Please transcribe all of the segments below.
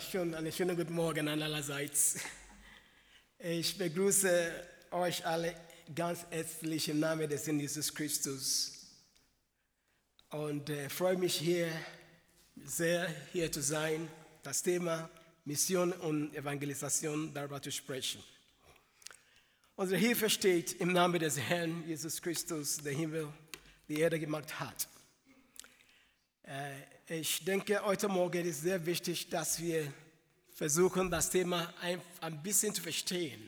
Schon einen schönen guten Morgen allerseits. Ich begrüße euch alle ganz herzlich im Namen des Herrn Jesus Christus und äh, freue mich hier sehr, hier zu sein, das Thema Mission und Evangelisation darüber zu sprechen. Unsere Hilfe steht im Namen des Herrn Jesus Christus, der Himmel, die Erde gemacht hat. Äh, ich denke, heute Morgen ist sehr wichtig, dass wir versuchen, das Thema ein, bisschen zu verstehen.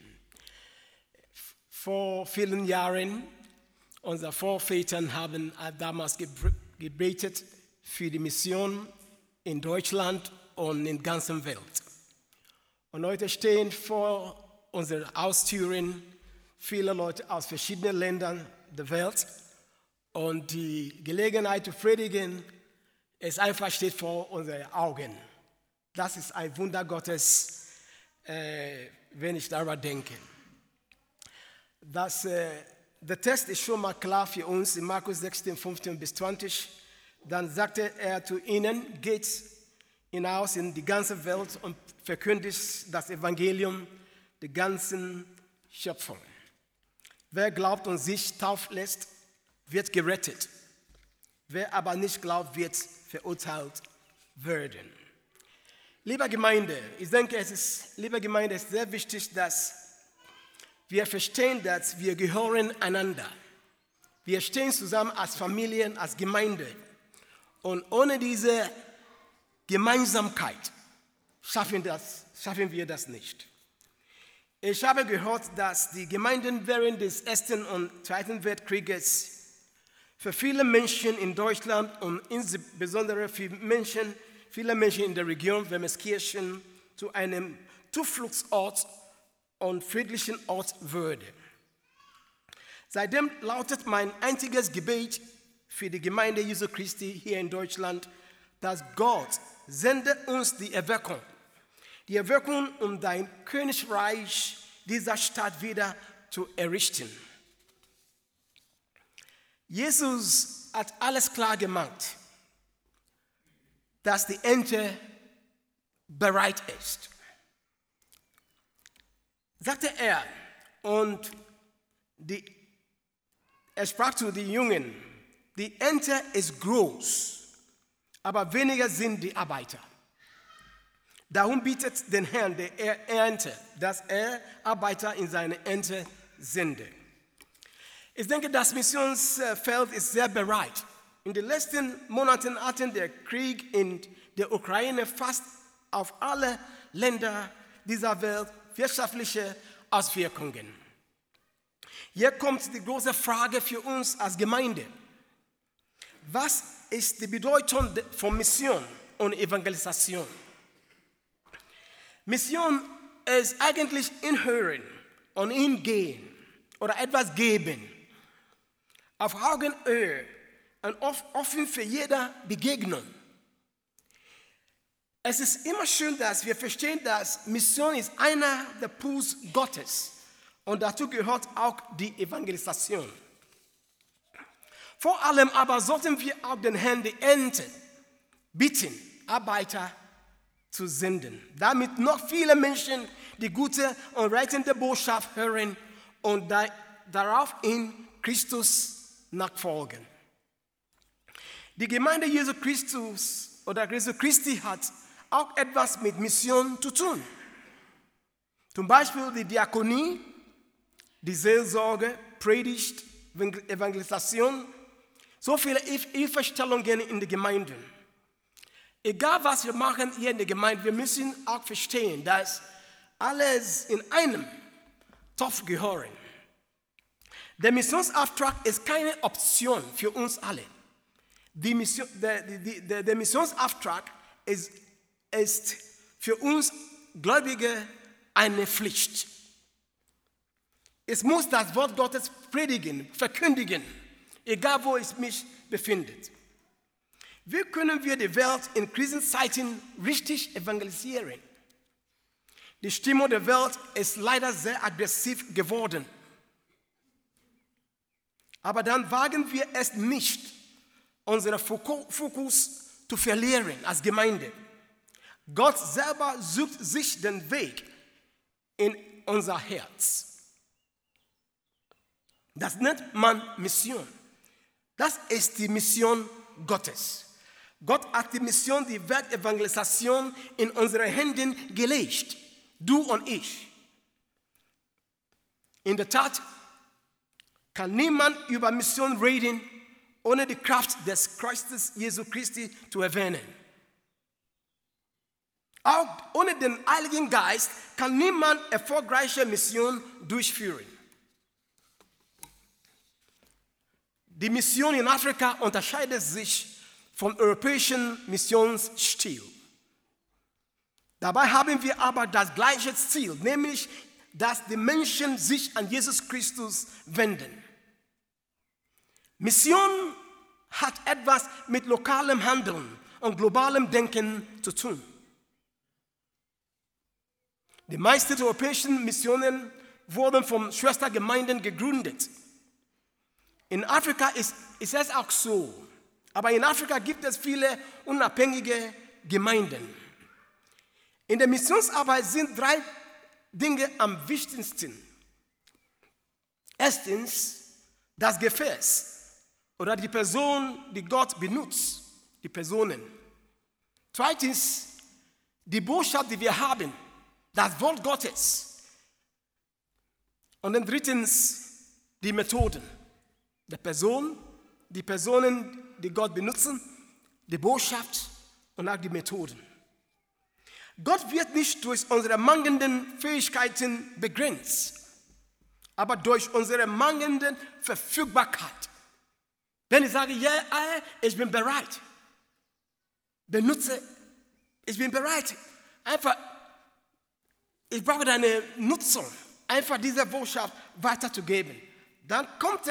Vor vielen Jahren, unsere Vorväter haben damals gebetet für die Mission in Deutschland und in der ganzen Welt. Und heute stehen vor unseren Austüren viele Leute aus verschiedenen Ländern der Welt. Und die Gelegenheit zu predigen es einfach steht vor unseren Augen. Das ist ein Wunder Gottes, äh, wenn ich darüber denke. Das, äh, der Text ist schon mal klar für uns in Markus 16, 15 bis 20. Dann sagte er zu ihnen, geht hinaus in die ganze Welt und verkündigt das Evangelium der ganzen Schöpfung. Wer glaubt und sich taufen lässt, wird gerettet. Wer aber nicht glaubt, wird verurteilt werden. Liebe Gemeinde, ich denke, es ist, liebe Gemeinde, es ist sehr wichtig, dass wir verstehen, dass wir gehören einander. Wir stehen zusammen als Familien, als Gemeinde. Und ohne diese Gemeinsamkeit schaffen, das, schaffen wir das nicht. Ich habe gehört, dass die Gemeinden während des Ersten und Zweiten Weltkrieges für viele Menschen in Deutschland und insbesondere für Menschen, viele Menschen in der Region Wermeskirchen zu einem Zufluchtsort und friedlichen Ort würde. Seitdem lautet mein einziges Gebet für die Gemeinde Jesu Christi hier in Deutschland, dass Gott sende uns die Erweckung. Die Erweckung, um dein Königreich dieser Stadt wieder zu errichten. Jesus hat alles klar gemacht, dass die Ente bereit ist. Sagte er, und die, er sprach zu den Jungen, die Ente ist groß, aber weniger sind die Arbeiter. Darum bietet den Herrn der Ernte, dass er Arbeiter in seine Ente sende. Ich denke, das Missionsfeld ist sehr bereit. In den letzten Monaten hatten der Krieg in der Ukraine fast auf alle Länder dieser Welt wirtschaftliche Auswirkungen. Hier kommt die große Frage für uns als Gemeinde. Was ist die Bedeutung von Mission und Evangelisation? Mission ist eigentlich inhören und hingehen oder etwas geben auf Augenhöhe und offen für jede Begegnung. Es ist immer schön, dass wir verstehen, dass Mission ist einer der Puls Gottes und dazu gehört auch die Evangelisation. Vor allem aber sollten wir auch den Herrn die Ente bitten, Arbeiter zu senden, damit noch viele Menschen die gute und rettende Botschaft hören und darauf in Christus nachfolgen. Die Gemeinde Jesu Christus oder Jesu Christi hat auch etwas mit Mission zu tun. Zum Beispiel die Diakonie, die Seelsorge, Predigt, Evangelisation, so viele Hilfestellungen in den Gemeinden. Egal was wir machen hier in der Gemeinde, wir müssen auch verstehen, dass alles in einem Topf gehören. Der Missionsauftrag ist keine Option für uns alle. Mission, der, der, der, Missionsauftrag ist, ist für uns Gläubige eine Pflicht. Es muss das Wort Gottes predigen, verkündigen, egal wo es mich befindet. Wie können wir die Welt in Krisenzeiten richtig evangelisieren? Die Stimmung der Welt ist leider sehr aggressiv geworden. Aber dann wagen wir es nicht, unseren Fokus zu verlieren als Gemeinde. Gott selber sucht sich den Weg in unser Herz. Das nennt man Mission. Das ist die Mission Gottes. Gott hat die Mission, die Weltevangelisation in unsere Händen gelegt. Du und ich. In der Tat kann niemand über Mission reden, ohne die Kraft des Christus Jesu Christi zu erwähnen. Auch ohne den Heiligen Geist kann niemand erfolgreiche Mission durchführen. Die Mission in Afrika unterscheidet sich vom europäischen Missionsstil. Dabei haben wir aber das gleiche Ziel, nämlich dass die Menschen sich an Jesus Christus wenden. Mission hat etwas mit lokalem Handeln und globalem Denken zu tun. Die meisten europäischen Missionen wurden von Schwestergemeinden gegründet. In Afrika ist, ist es auch so. Aber in Afrika gibt es viele unabhängige Gemeinden. In der Missionsarbeit sind drei Dinge am wichtigsten. Erstens das Gefäß oder die Person, die Gott benutzt, die Personen. Zweitens die Botschaft, die wir haben, das Wort Gottes. Und dann drittens die Methoden der Person, die Personen, die Gott benutzen, die Botschaft und auch die Methoden. Gott wird nicht durch unsere mangelnden Fähigkeiten begrenzt, aber durch unsere mangelnde Verfügbarkeit. Wenn ich sage, ja, yeah, ich bin bereit, benutze, ich bin bereit, einfach, ich brauche deine Nutzung, einfach diese Botschaft weiterzugeben. Dann kommt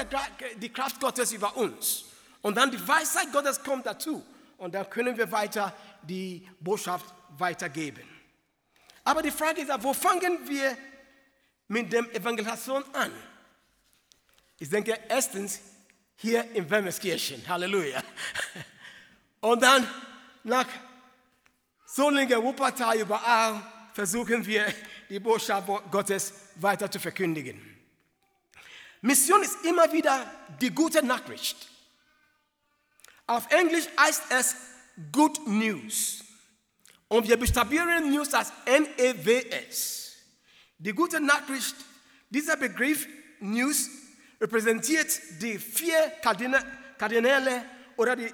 die Kraft Gottes über uns. Und dann die Weisheit Gottes kommt dazu. Und dann können wir weiter die Botschaft weitergeben. Aber die Frage ist, wo fangen wir mit der Evangelisation an? Ich denke, erstens hier in Wemmerskirchen. Halleluja. Und dann nach Solingen, Wuppertal, überall versuchen wir, die Botschaft Gottes weiter zu verkündigen. Mission ist immer wieder die gute Nachricht. Auf Englisch heißt es Good News. Und wir buchstabieren News als N-E-W-S. Die gute Nachricht, dieser Begriff News repräsentiert die vier Kardinäle oder die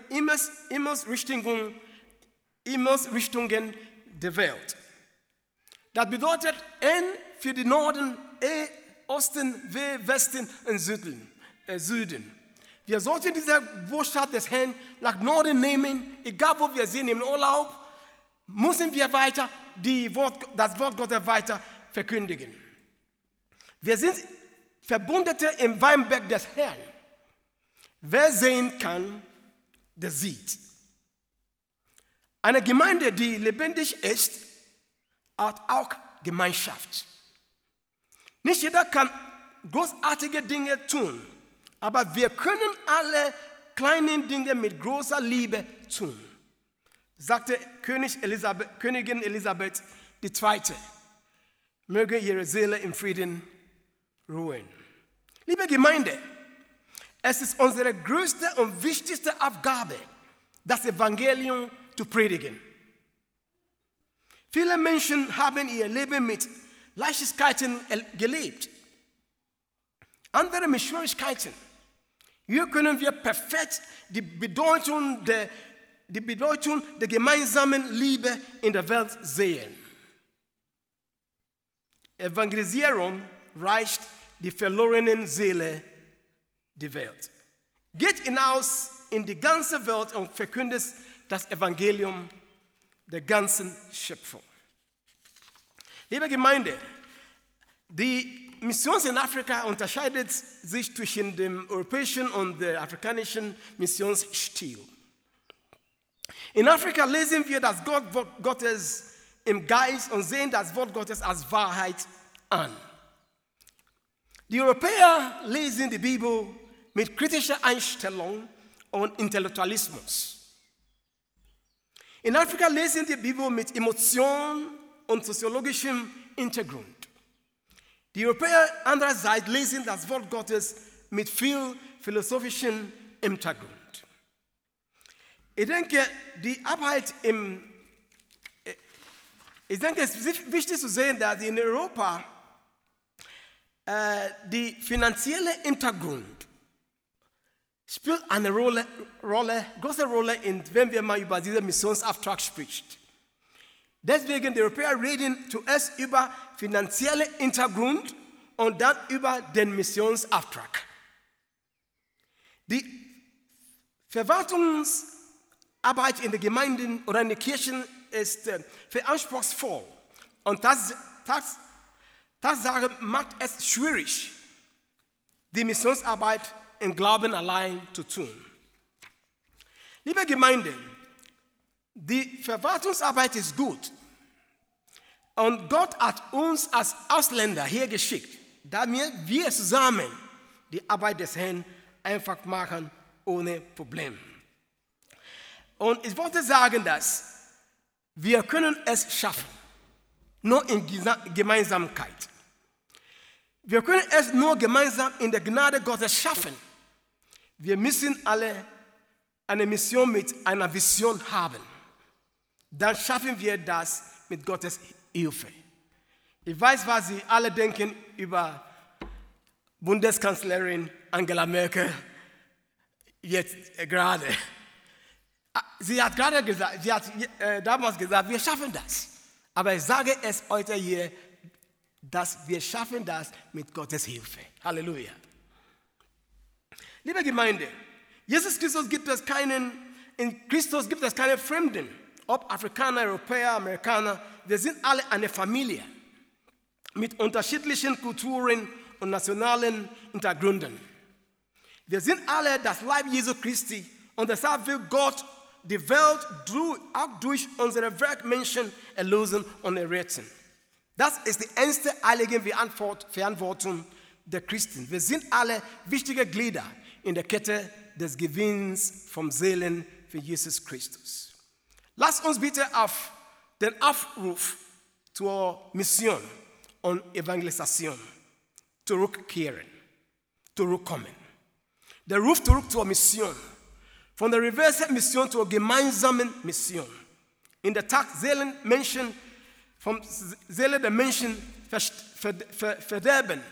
Himmelsrichtungen, der Welt. Das bedeutet N für den Norden, E Osten, W Westen und Süden. Äh, Süden. Wir sollten diese Botschaft des Herrn nach Norden nehmen, egal wo wir sind im Urlaub, müssen wir weiter Wort, das Wort Gottes weiter verkündigen. Wir sind Verbundete im Weinberg des Herrn. Wer sehen kann, der sieht. Eine Gemeinde, die lebendig ist, hat auch Gemeinschaft. Nicht jeder kann großartige Dinge tun, aber wir können alle kleinen Dinge mit großer Liebe tun, sagte König Elisabeth, Königin Elisabeth II. Möge ihre Seele im Frieden ruhen. Liebe Gemeinde, es ist unsere größte und wichtigste Aufgabe, das Evangelium zu predigen. Viele Menschen haben ihr Leben mit Leichtigkeiten gelebt. Andere mit Schwierigkeiten. Hier können wir perfekt die Bedeutung der, die Bedeutung der gemeinsamen Liebe in der Welt sehen. Evangelisierung reicht die verlorenen Seele der Welt. Geht hinaus in die ganze Welt und verkündet das Evangelium der ganzen Schöpfung. Liebe Gemeinde, die Mission in Afrika unterscheidet sich zwischen dem europäischen und dem afrikanischen Missionsstil. In Afrika lesen wir das Wort Gottes im Geist und sehen das Wort Gottes als Wahrheit an. Die Europäer lesen die Bibel mit kritischer Einstellung und Intellektualismus. In Afrika lesen die Bibel mit Emotion und soziologischem Hintergrund. Die Europäer andererseits lesen das Wort Gottes mit viel philosophischem Hintergrund. Ich denke, die Arbeit im, ich denke, es ist wichtig zu sehen, dass in Europa äh, die finanzielle Hintergrund spielt eine Rolle, Rolle, große Rolle, in, wenn wir mal über diesen Missionsauftrag sprechen. Deswegen die Europäer reden zuerst über finanzielle Hintergrund und dann über den Missionsauftrag. Die Verwaltungsarbeit in den Gemeinden oder in den Kirchen ist äh, verantwortungsvoll und das, das, Tatsache macht es schwierig, die Missionsarbeit im Glauben allein zu tun. Liebe Gemeinde, die Verwaltungsarbeit ist gut. Und Gott hat uns als Ausländer hier geschickt, damit wir zusammen die Arbeit des Herrn einfach machen ohne Probleme. Und ich wollte sagen, dass wir können es schaffen, nur in Gemeinsamkeit. Wir können es nur gemeinsam in der Gnade Gottes schaffen. Wir müssen alle eine Mission mit einer Vision haben. Dann schaffen wir das mit Gottes Hilfe. Ich weiß, was Sie alle denken über Bundeskanzlerin Angela Merkel jetzt äh, gerade. Ah, sie hat gerade gesagt, sie hat äh, damals gesagt, wir schaffen das. Aber ich sage es heute hier, dass wir schaffen das mit Gottes Hilfe. Halleluja. Liebe Gemeinde, Jesus Christus gibt es keinen, in Christus gibt es keine Fremden, ob Afrikaner, Europäer, Amerikaner, wir sind alle eine Familie mit unterschiedlichen Kulturen und nationalen Hintergründen. Wir sind alle das Leib Jesu Christi und deshalb will Gott die Welt auch durch unsere Werkmenschen erlösen und erretten. Das ist die ernste heilige Verantwortung der Christen. Wir sind alle wichtige Glieder in der Kette des Gewinns vom Seelen für Jesus Christus. Lass uns bitte auf den Aufruf zur Mission und Evangelisation zurückkehren, zurückkommen. Der Ruf zurück zur Mission, von der Reverse Mission zur gemeinsamen Mission. In der Tat Seelen Menschen vom Seele der Menschen verderben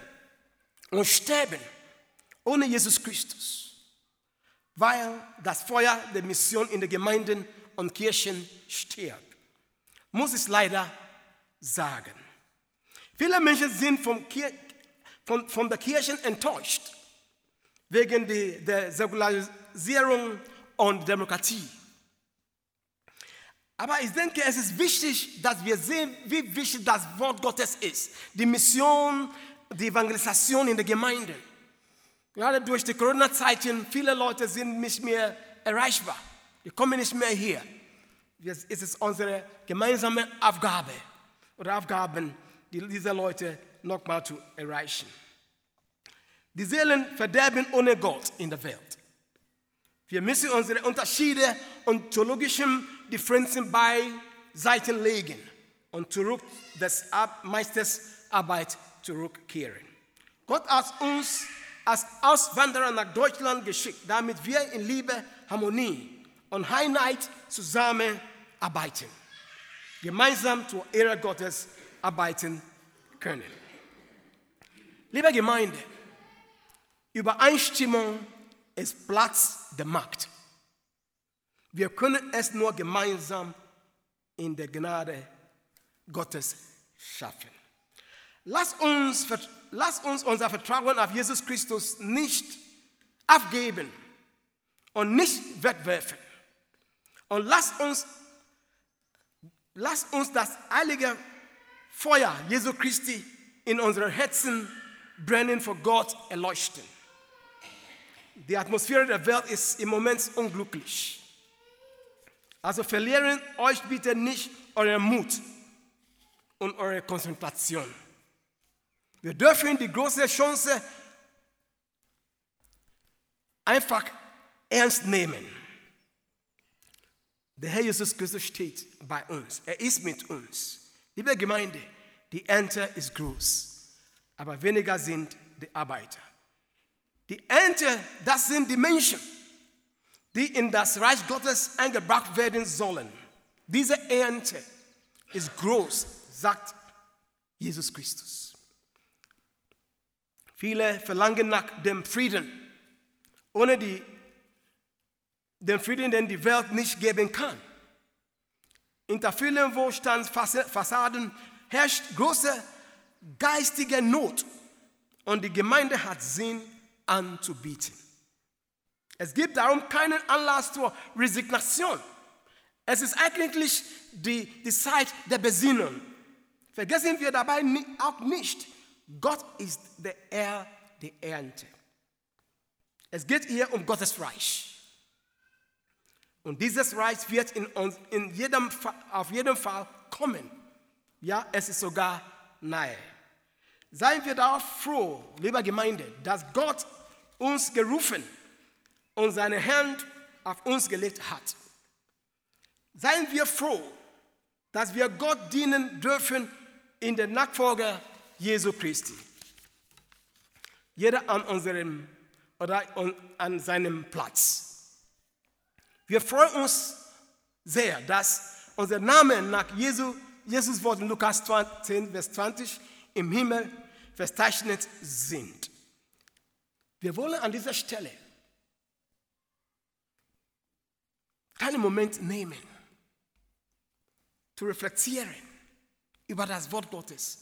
und sterben ohne Jesus Christus, weil das Feuer der Mission in den Gemeinden und Kirchen stirbt. Muss ich leider sagen. Viele Menschen sind von, von, von der Kirche enttäuscht wegen der Säkularisierung und Demokratie. Aber ich denke, es ist wichtig, dass wir sehen, wie wichtig das Wort Gottes ist. Die Mission, die Evangelisation in der Gemeinde. Gerade durch die Corona-Zeiten, viele Leute sind nicht mehr erreichbar. Die kommen nicht mehr hier. Es ist unsere gemeinsame Aufgabe oder Aufgaben, diese Leute nochmal zu erreichen. Die Seelen verderben ohne Gott in der Welt. Wir müssen unsere Unterschiede und theologischen Differenzen beiseite legen und zurück des Meisters Arbeit zurückkehren. Gott hat uns als Auswanderer nach Deutschland geschickt, damit wir in Liebe, Harmonie und Einheit zusammenarbeiten. Gemeinsam zur Ehre Gottes arbeiten können. Liebe Gemeinde, Übereinstimmung ist Platz der Macht. Wir können es nur gemeinsam in der Gnade Gottes schaffen. Lass uns, lass uns unser Vertrauen auf Jesus Christus nicht abgeben und nicht wegwerfen. Und lass uns, lass uns das heilige Feuer Jesu Christi in unseren Herzen brennen vor Gott erleuchten. Die Atmosphäre der Welt ist im Moment unglücklich. Also verlieren euch bitte nicht euren Mut und eure Konzentration. Wir dürfen die große Chance einfach ernst nehmen. Der Herr Jesus Christus steht bei uns. Er ist mit uns. Liebe Gemeinde, die Ernte ist groß, aber weniger sind die Arbeiter. Die Ernte, das sind die Menschen, die in das Reich Gottes eingebracht werden sollen. Diese Ernte ist groß, sagt Jesus Christus. Viele verlangen nach dem Frieden, ohne die, den Frieden, den die Welt nicht geben kann. Hinter vielen Wohlstandsfassaden herrscht große geistige Not und die Gemeinde hat Sinn anzubieten. Es gibt darum keinen Anlass zur Resignation. Es ist eigentlich die, die Zeit der Besinnung. Vergessen wir dabei auch nicht, Gott ist der Herr der Ernte. Es geht hier um Gottes Reich. Und dieses Reich wird in uns, in jedem, auf jeden Fall kommen. Ja, es ist sogar nahe. Seien wir darauf froh, liebe Gemeinde, dass Gott uns gerufen und seine Hand auf uns gelegt hat. Seien wir froh, dass wir Gott dienen dürfen in der Nachfolge Jesu Christi. Jeder an unserem oder an seinem Platz. Wir freuen uns sehr, dass unser Name nach Jesu, Jesus Wort in Lukas 10, Vers 20 im Himmel verzeichnet sind. Wir wollen an dieser Stelle keinen Moment nehmen, zu reflektieren über das Wort Gottes,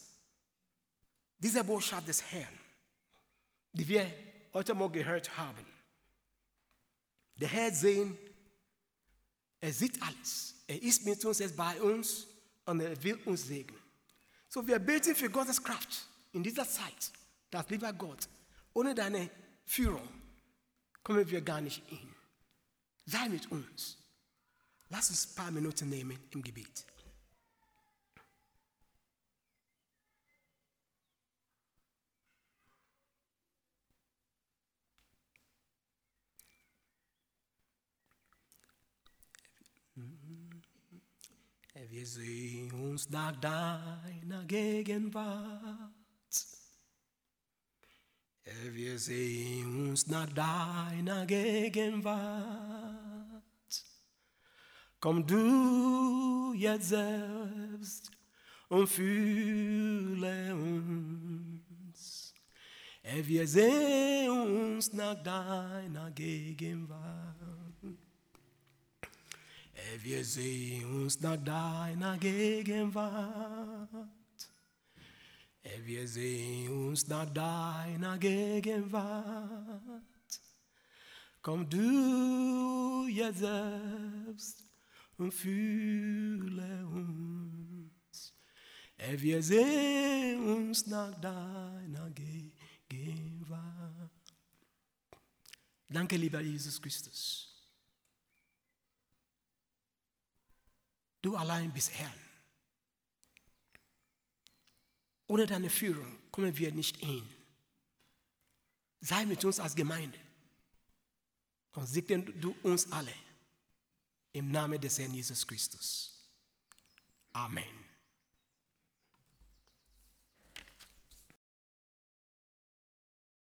diese Botschaft des Herrn, die wir heute Morgen gehört haben. Der Herr sehen, er sieht alles. Er ist mit uns, er ist bei uns und er will uns segnen. So, wir beten für Gottes Kraft in dieser Zeit, dass lieber Gott, ohne deine Führung kommen wir gar nicht hin. Sei mit uns. Lass uns ein paar Minuten nehmen im Gebet. Wir sehen uns nach deiner Gegenwart. Wir sehen uns nach deiner Gegenwart. Komm du jetzt selbst und fühle uns. Wir sehen uns nach deiner Gegenwart. Wir sehen uns nach deiner Gegenwart. Wir sehen uns nach deiner Gegenwart. Komm du jetzt selbst und fühle uns. Wir sehen uns nach deiner Gegenwart. Danke, lieber Jesus Christus. Du allein bist Herr. Ohne deine Führung kommen wir nicht hin. Sei mit uns als Gemeinde und segne du uns alle im Namen des Herrn Jesus Christus. Amen.